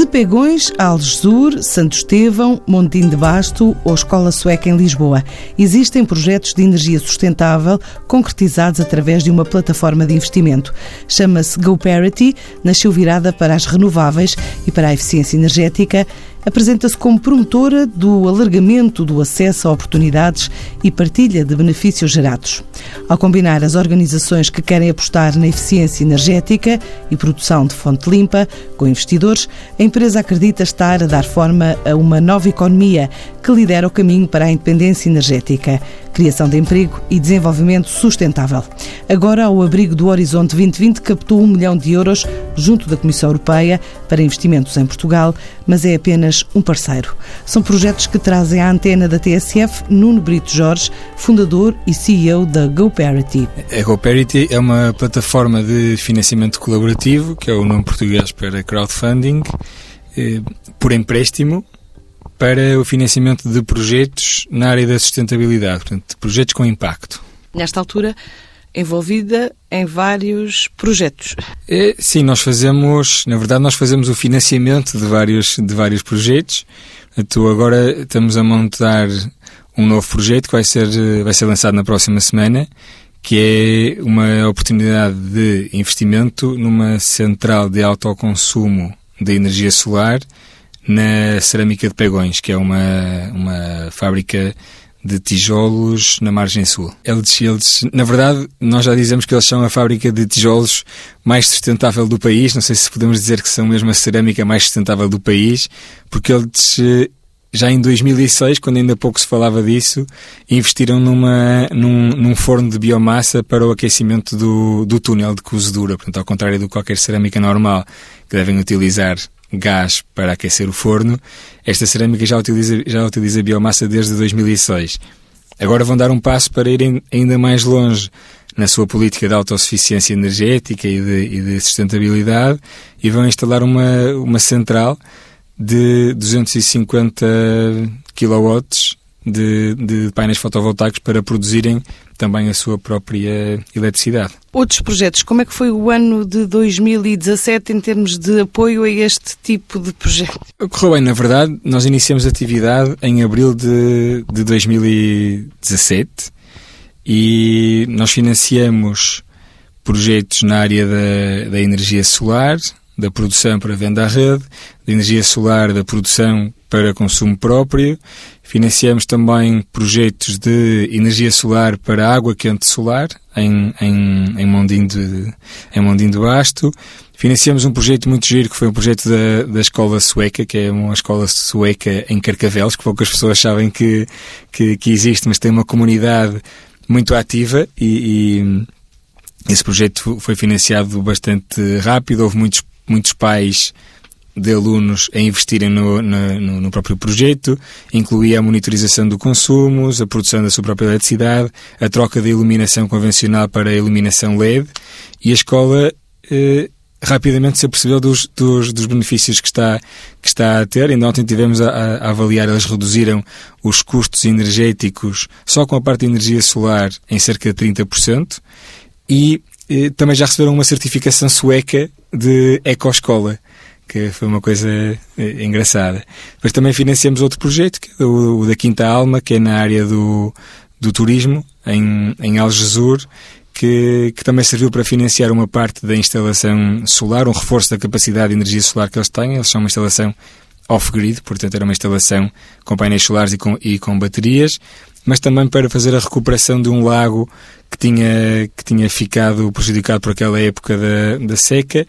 De Pegões a Algesur, Santo Estevão, Montinho de Basto ou Escola Sueca em Lisboa, existem projetos de energia sustentável concretizados através de uma plataforma de investimento. Chama-se GoParity, nasceu virada para as renováveis e para a eficiência energética apresenta-se como promotora do alargamento do acesso a oportunidades e partilha de benefícios gerados. Ao combinar as organizações que querem apostar na eficiência energética e produção de fonte limpa com investidores, a empresa acredita estar a dar forma a uma nova economia que lidera o caminho para a independência energética, criação de emprego e desenvolvimento sustentável. Agora, ao abrigo do Horizonte 2020, captou um milhão de euros junto da Comissão Europeia para investimentos em Portugal, mas é apenas um parceiro. São projetos que trazem à antena da TSF Nuno Brito Jorge, fundador e CEO da GoParity. A GoParity é uma plataforma de financiamento colaborativo, que é o nome português para crowdfunding, eh, por empréstimo, para o financiamento de projetos na área da sustentabilidade, portanto, projetos com impacto. Nesta altura, envolvida em vários projetos. É, sim, nós fazemos, na verdade, nós fazemos o financiamento de vários, de vários projetos. Portanto, agora estamos a montar um novo projeto que vai ser, vai ser lançado na próxima semana, que é uma oportunidade de investimento numa central de autoconsumo de energia solar na Cerâmica de Pegões, que é uma, uma fábrica de tijolos na margem sul. Eles, eles, na verdade, nós já dizemos que eles são a fábrica de tijolos mais sustentável do país. Não sei se podemos dizer que são mesmo a cerâmica mais sustentável do país, porque eles já em 2006, quando ainda pouco se falava disso, investiram numa, num, num forno de biomassa para o aquecimento do, do túnel de cozedura. Portanto, ao contrário de qualquer cerâmica normal que devem utilizar gás para aquecer o forno, esta cerâmica já utiliza, já utiliza biomassa desde 2006. Agora vão dar um passo para irem ainda mais longe na sua política de autossuficiência energética e de, e de sustentabilidade e vão instalar uma, uma central de 250 kW de, de painéis fotovoltaicos para produzirem também a sua própria eletricidade. Outros projetos, como é que foi o ano de 2017 em termos de apoio a este tipo de projeto? Correu bem, na verdade, nós iniciamos atividade em abril de, de 2017 e nós financiamos projetos na área da, da energia solar, da produção para venda à rede, da energia solar, da produção para consumo próprio. Financiamos também projetos de energia solar para água quente solar em, em, em, Mondinho, de, em Mondinho do Basto. Financiamos um projeto muito giro que foi um projeto da, da escola sueca, que é uma escola sueca em Carcavelos, que poucas pessoas sabem que, que, que existe, mas tem uma comunidade muito ativa e, e esse projeto foi financiado bastante rápido, houve muitos, muitos pais de alunos a investirem no, no, no, próprio projeto, incluía a monitorização do consumo, a produção da sua própria eletricidade, a troca de iluminação convencional para a iluminação LED e a escola eh, rapidamente se apercebeu dos, dos, dos, benefícios que está, que está a ter. Ainda ontem tivemos a, a, avaliar, eles reduziram os custos energéticos só com a parte de energia solar em cerca de 30% e eh, também já receberam uma certificação sueca de ecoescola que foi uma coisa eh, engraçada. Depois também financiamos outro projeto, que é o, da Quinta Alma, que é na área do, do turismo, em, em Algesur, que, que, também serviu para financiar uma parte da instalação solar, um reforço da capacidade de energia solar que eles têm. Eles são uma instalação off-grid, portanto era uma instalação com painéis solares e com, e com baterias, mas também para fazer a recuperação de um lago que tinha, que tinha ficado prejudicado por aquela época da, da seca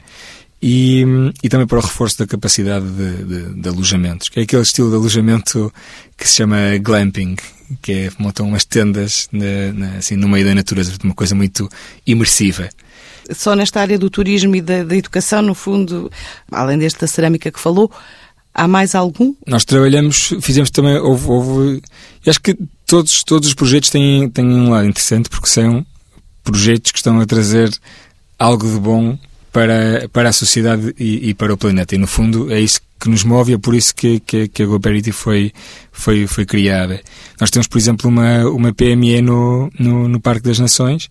e, e também para o reforço da capacidade de, de, de, alojamentos, que é aquele estilo de alojamento que se chama glamping, que é montam umas tendas na, na, assim, no meio da natureza, uma coisa muito imersiva. Só nesta área do turismo e da, da educação, no fundo, além desta cerâmica que falou, há mais algum? Nós trabalhamos, fizemos também, houve, houve acho que todos, todos os projetos têm, têm um lado interessante porque são projetos que estão a trazer algo de bom para, para a sociedade e, e, para o planeta. E, no fundo, é isso que nos move é por isso que, que, que a GoParity foi, foi, foi criada. Nós temos, por exemplo, uma, uma PME no, no, no Parque das Nações,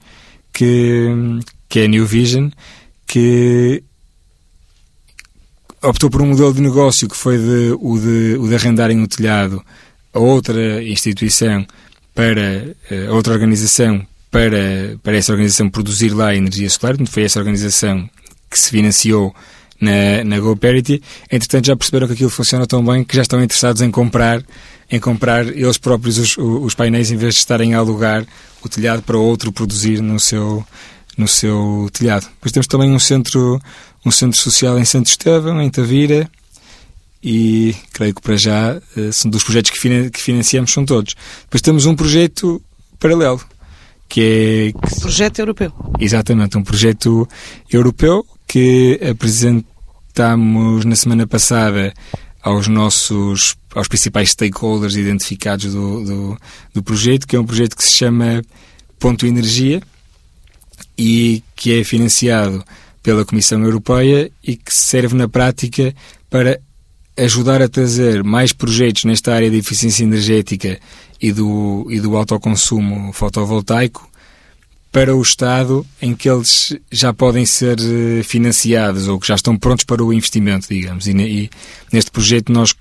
que, que é a New Vision, que optou por um modelo de negócio que foi de, o, de, o de arrendarem o telhado a outra instituição para a outra organização para, para essa organização produzir lá energia solar, foi essa organização que se financiou na, na GoParity. Entretanto, já perceberam que aquilo funciona tão bem que já estão interessados em comprar, em comprar eles próprios os, os painéis em vez de estarem a alugar o telhado para outro produzir no seu, no seu telhado. Depois temos também um centro, um centro social em Santo Estevão, em Tavira, e creio que para já eh, são dos projetos que financiamos são todos. Depois temos um projeto paralelo, que é... Um projeto europeu. Exatamente, um projeto europeu que apresentamos na semana passada aos nossos aos principais stakeholders identificados do, do, do, projeto, que é um projeto que se chama Ponto Energia e que é financiado pela Comissão Europeia e que serve na prática para ajudar a trazer mais projetos nesta área de eficiência energética e do, e do autoconsumo fotovoltaico para o Estado em que eles já podem ser eh, financiados ou que já estão prontos para o investimento, digamos. E, e neste projeto nós,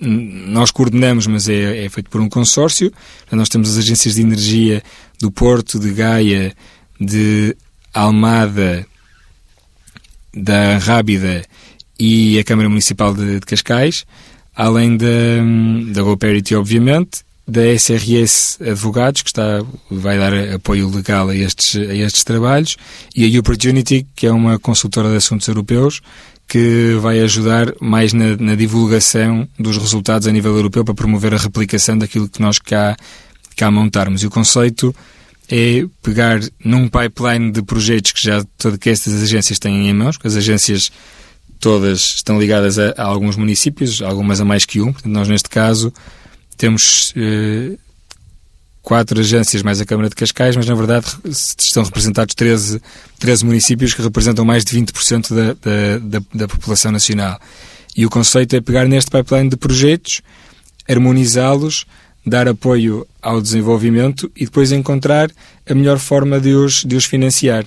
nós coordenamos, mas é, é, feito por um consórcio. Nós temos as agências de energia do Porto, de Gaia, de Almada, da Rábida e a Câmara Municipal de, de Cascais, além da, da GoParity, obviamente, da SRS Advogados, que está, vai dar apoio legal a estes, a estes trabalhos, e a Opportunity, que é uma consultora de assuntos europeus, que vai ajudar mais na, na, divulgação dos resultados a nível europeu para promover a replicação daquilo que nós cá, cá montarmos. E o conceito é pegar num pipeline de projetos que já todas estas agências têm em mãos, porque as agências todas estão ligadas a, a alguns municípios, algumas a mais que um. Portanto, nós, neste caso, temos eh, quatro agências mais a Câmara de Cascais, mas na verdade estão representados 13, 13 municípios que representam mais de 20% da, da, da, da população nacional. E o conceito é pegar neste pipeline de projetos, harmonizá-los, dar apoio ao desenvolvimento e depois encontrar a melhor forma de os, de os financiar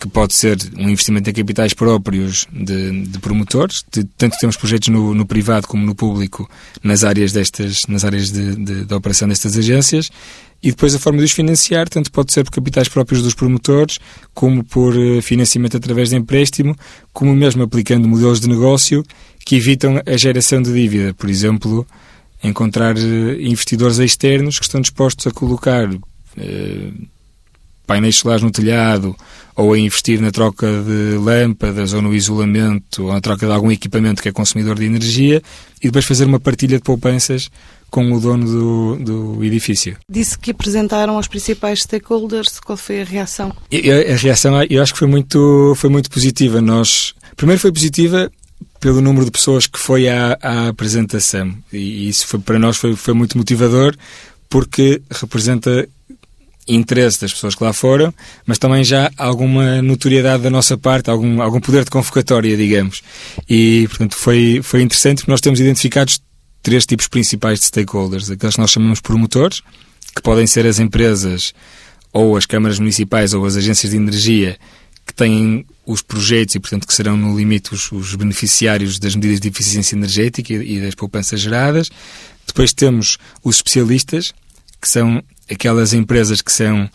que pode ser um investimento em capitais próprios de, de promotores, de, tanto temos projetos no, no, privado como no público nas áreas destas, nas áreas de, de, de, operação destas agências, e depois a forma de os financiar, tanto pode ser por capitais próprios dos promotores, como por eh, financiamento através de empréstimo, como mesmo aplicando modelos de negócio que evitam a geração de dívida. Por exemplo, encontrar eh, investidores externos que estão dispostos a colocar eh, painéis solares no telhado, ou a investir na troca de lâmpadas, ou no isolamento, ou na troca de algum equipamento que é consumidor de energia, e depois fazer uma partilha de poupanças com o dono do, do edifício. Disse que apresentaram aos principais stakeholders. Qual foi a reação? A, a reação, eu acho que foi muito, foi muito positiva. Nós, primeiro foi positiva pelo número de pessoas que foi à, à apresentação. E isso foi, para nós foi, foi muito motivador, porque representa interesse das pessoas que lá foram, mas também já alguma notoriedade da nossa parte, algum, algum poder de convocatória, digamos. E, portanto, foi, foi interessante porque nós temos identificados três tipos principais de stakeholders. Aqueles que nós chamamos promotores, que podem ser as empresas ou as câmaras municipais ou as agências de energia que têm os projetos e, portanto, que serão no limite os, os beneficiários das medidas de eficiência energética e, e das poupanças geradas. Depois temos os especialistas, que são aquelas empresas que são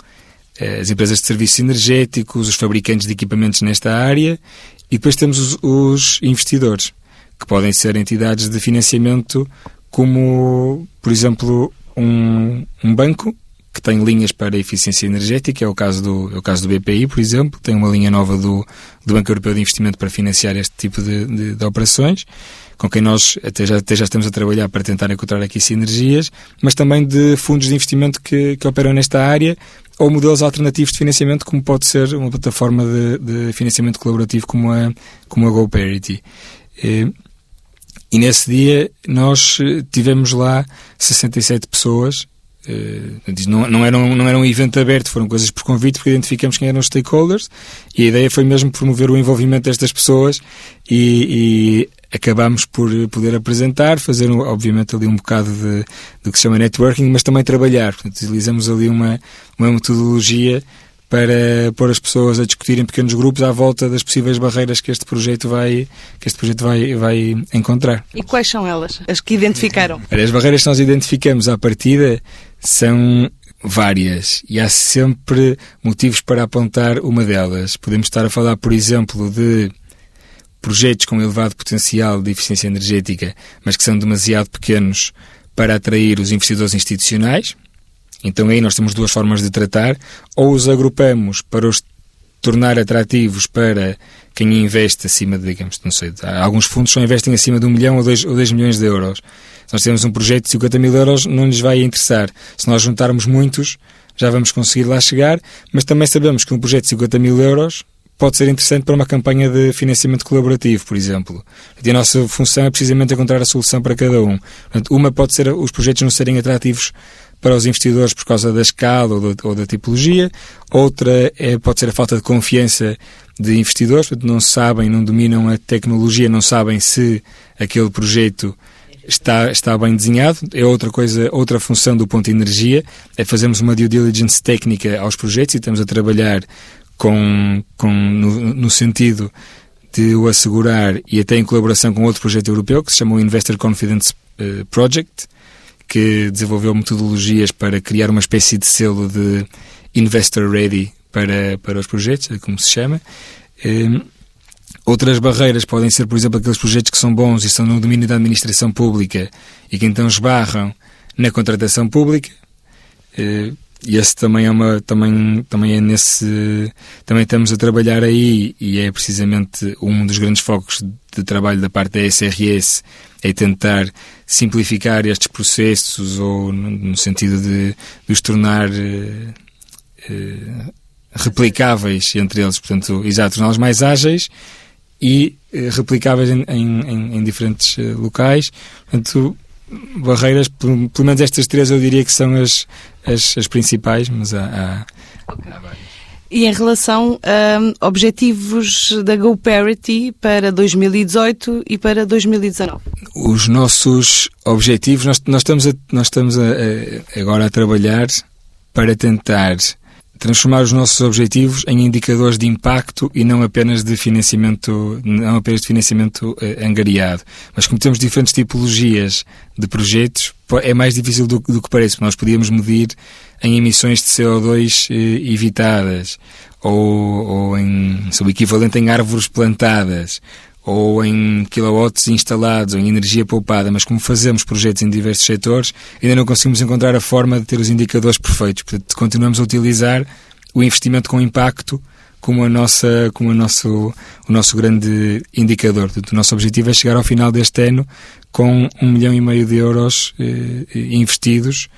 eh, as empresas de serviços energéticos, os fabricantes de equipamentos nesta área, e depois temos os, os investidores, que podem ser entidades de financiamento como, por exemplo, um, um banco que tem linhas para eficiência energética, é o caso do, é o caso do BPI, por exemplo, tem uma linha nova do, do Banco Europeu de Investimento para financiar este tipo de, de, de operações com quem nós até já, até já estamos a trabalhar para tentar encontrar aqui sinergias, mas também de fundos de investimento que, que operam nesta área ou modelos alternativos de financiamento, como pode ser uma plataforma de, de financiamento colaborativo como a, como a GoParity. E, e nesse dia nós tivemos lá 67 pessoas não, não, era um, não era um evento aberto, foram coisas por convite, porque identificamos quem eram os stakeholders e a ideia foi mesmo promover o envolvimento destas pessoas e, e acabámos por poder apresentar, fazer obviamente ali um bocado de, do que se chama networking, mas também trabalhar. Portanto, utilizamos ali uma, uma metodologia para pôr as pessoas a discutir em pequenos grupos à volta das possíveis barreiras que este projeto vai, que este projeto vai, vai encontrar. E quais são elas? As que identificaram? As barreiras que nós identificamos à partida são várias e há sempre motivos para apontar uma delas. Podemos estar a falar, por exemplo, de projetos com elevado potencial de eficiência energética, mas que são demasiado pequenos para atrair os investidores institucionais. Então aí nós temos duas formas de tratar. Ou os agrupamos para os tornar atrativos para quem investe acima de, digamos, não sei, alguns fundos só investem acima de um milhão ou dois, ou dois milhões de euros. Se nós temos um projeto de 50 mil euros, não lhes vai interessar. Se nós juntarmos muitos, já vamos conseguir lá chegar, mas também sabemos que um projeto de 50 mil euros pode ser interessante para uma campanha de financiamento colaborativo, por exemplo. E a nossa função é precisamente encontrar a solução para cada um. Portanto, uma pode ser os projetos não serem atrativos para os investidores por causa da escala ou, ou da tipologia, outra é, pode ser a falta de confiança de investidores, portanto, não sabem, não dominam a tecnologia, não sabem se aquele projeto está, está bem desenhado. É outra coisa, outra função do ponto de energia, é fazermos uma due diligence técnica aos projetos e estamos a trabalhar com, com, no, no sentido de o assegurar e até em colaboração com outro projeto europeu que se chama o Investor Confidence uh, Project, que desenvolveu metodologias para criar uma espécie de selo de Investor Ready para, para os projetos, é como se chama. Um, outras barreiras podem ser, por exemplo, aqueles projetos que são bons e estão no domínio da administração pública e que então esbarram na contratação pública. Uh, e esse também é uma também também é nesse também estamos a trabalhar aí e é precisamente um dos grandes focos de trabalho da parte da SRS é tentar simplificar estes processos ou no, sentido de, de os tornar uh, replicáveis entre eles portanto exato torná-los mais ágeis e uh, replicáveis em, em, em diferentes locais portanto barreiras, pelo, pelo, menos estas três eu diria que são as, as, as principais, mas há, há, okay. há várias. E em relação a objetivos da GoParity para 2018 e para 2019? Os nossos objetivos, nós, nós estamos, a, nós estamos a, a, agora a trabalhar para tentar transformar os nossos objetivos em indicadores de impacto e não apenas de financiamento, não apenas de financiamento eh, angariado. Mas como temos diferentes tipologias de projetos, é mais difícil do, do que parece. Nós podíamos medir em emissões de CO2 eh, evitadas ou, ou em, o equivalente em árvores plantadas ou em kilowatts instalados, ou em energia poupada, mas como fazemos projetos em diversos setores, ainda não conseguimos encontrar a forma de ter os indicadores perfeitos. Portanto, continuamos a utilizar o investimento com impacto como, a nossa, como a nosso, o nosso grande indicador. Portanto, o nosso objetivo é chegar ao final deste ano com um milhão e meio de euros eh, investidos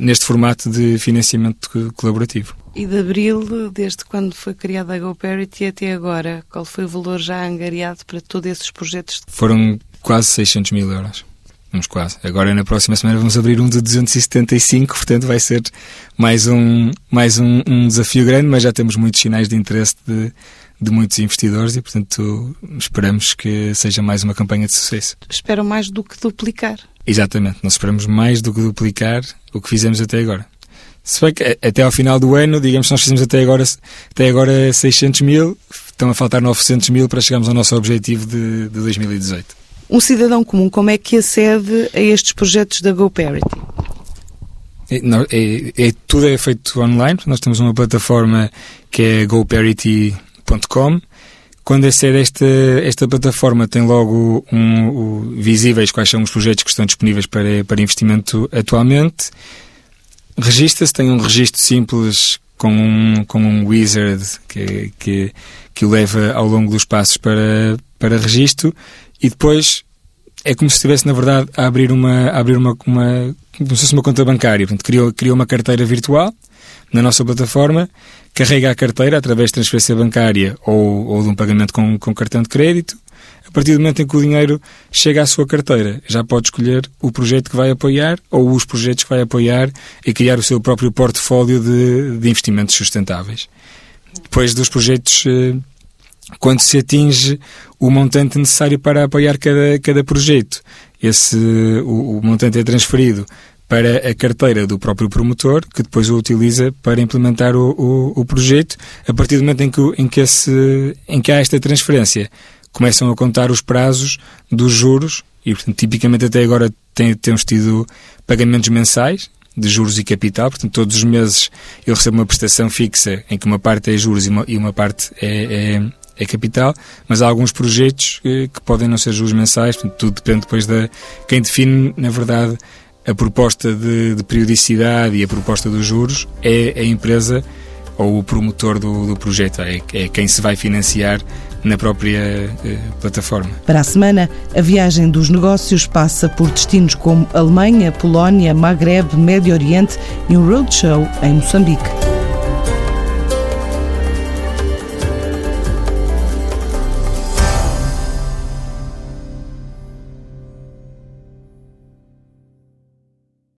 neste formato de financiamento colaborativo. E de abril, desde quando foi criada a GoParity até agora, qual foi o valor já angariado para todos esses projetos? Foram quase 600 mil euros. Vamos quase. Agora, na próxima semana, vamos abrir um de 275, portanto, vai ser mais um, mais um, um desafio grande, mas já temos muitos sinais de interesse de, de muitos investidores e, portanto, esperamos que seja mais uma campanha de sucesso. Esperam mais do que duplicar. Exatamente. Nós esperamos mais do que duplicar o que fizemos até agora. Se bem que até ao final do ano, digamos que nós fizemos até agora, até agora 600 mil, estão a faltar 900 mil para chegarmos ao nosso objetivo de, de 2018. Um cidadão comum, como é que acede a estes projetos da GoParity? É, é, é, tudo é feito online. Nós temos uma plataforma que é goparity.com. Quando acede esta, esta plataforma, tem logo um, visíveis quais são os projetos que estão disponíveis para, para investimento atualmente Registra-se, tem um registro simples com um, com um wizard que, que, que o leva ao longo dos passos para, para registro e depois é como se estivesse, na verdade, a abrir uma, a abrir uma, uma, como se fosse uma conta bancária. Portanto, criou, criou uma carteira virtual na nossa plataforma, carrega a carteira através de transferência bancária ou, ou de um pagamento com, com cartão de crédito a partir do momento em que o dinheiro chega à sua carteira, já pode escolher o projeto que vai apoiar ou os projetos que vai apoiar e criar o seu próprio portfólio de, de investimentos sustentáveis. Depois dos projetos, eh, quando se atinge o montante necessário para apoiar cada, cada projeto, esse, o, o montante é transferido para a carteira do próprio promotor, que depois o utiliza para implementar o, o, o projeto. A partir do momento em que, em, que esse, em que há esta transferência, começam a contar os prazos dos juros e, portanto, tipicamente até agora tem, temos tido pagamentos mensais de juros e capital, portanto, todos os meses eu recebo uma prestação fixa em que uma parte é juros e uma, e uma parte é, é, é, capital, mas há alguns projetos que, que podem não ser juros mensais, portanto, tudo depende depois da. Quem define, na verdade, a proposta de, de periodicidade e a proposta dos juros é a empresa ou o promotor do, do projeto, é, é quem se vai financiar na própria eh, plataforma. Para a semana, a viagem dos negócios passa por destinos como Alemanha, Polónia, Maghreb, Médio Oriente e um roadshow em Moçambique.